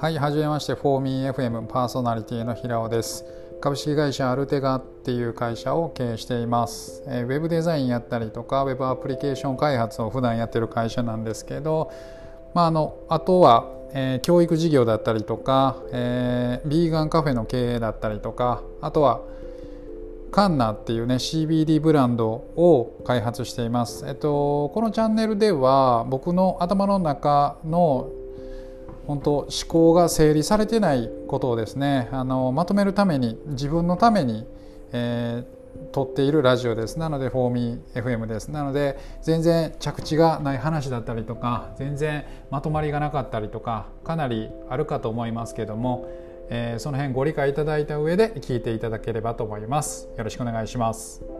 はい、はじめまして、フォーミー FM パーソナリティの平尾です。株式会社アルテガっていう会社を経営しています。えー、ウェブデザインやったりとか、ウェブアプリケーション開発を普段やってる会社なんですけど、まあ、あのあとは、えー、教育事業だったりとか、えー、ビーガンカフェの経営だったりとか、あとはカンナっていうね CBD ブランドを開発しています。えっとこのチャンネルでは僕の頭の中の本当思考が整理されてないことをですねあのまとめるために自分のために、えー、撮っているラジオです。なのでフォーミー FM です。なので全然着地がない話だったりとか全然まとまりがなかったりとかかなりあるかと思いますけども、えー、その辺ご理解いただいた上で聞いていただければと思います。よろしくお願いします。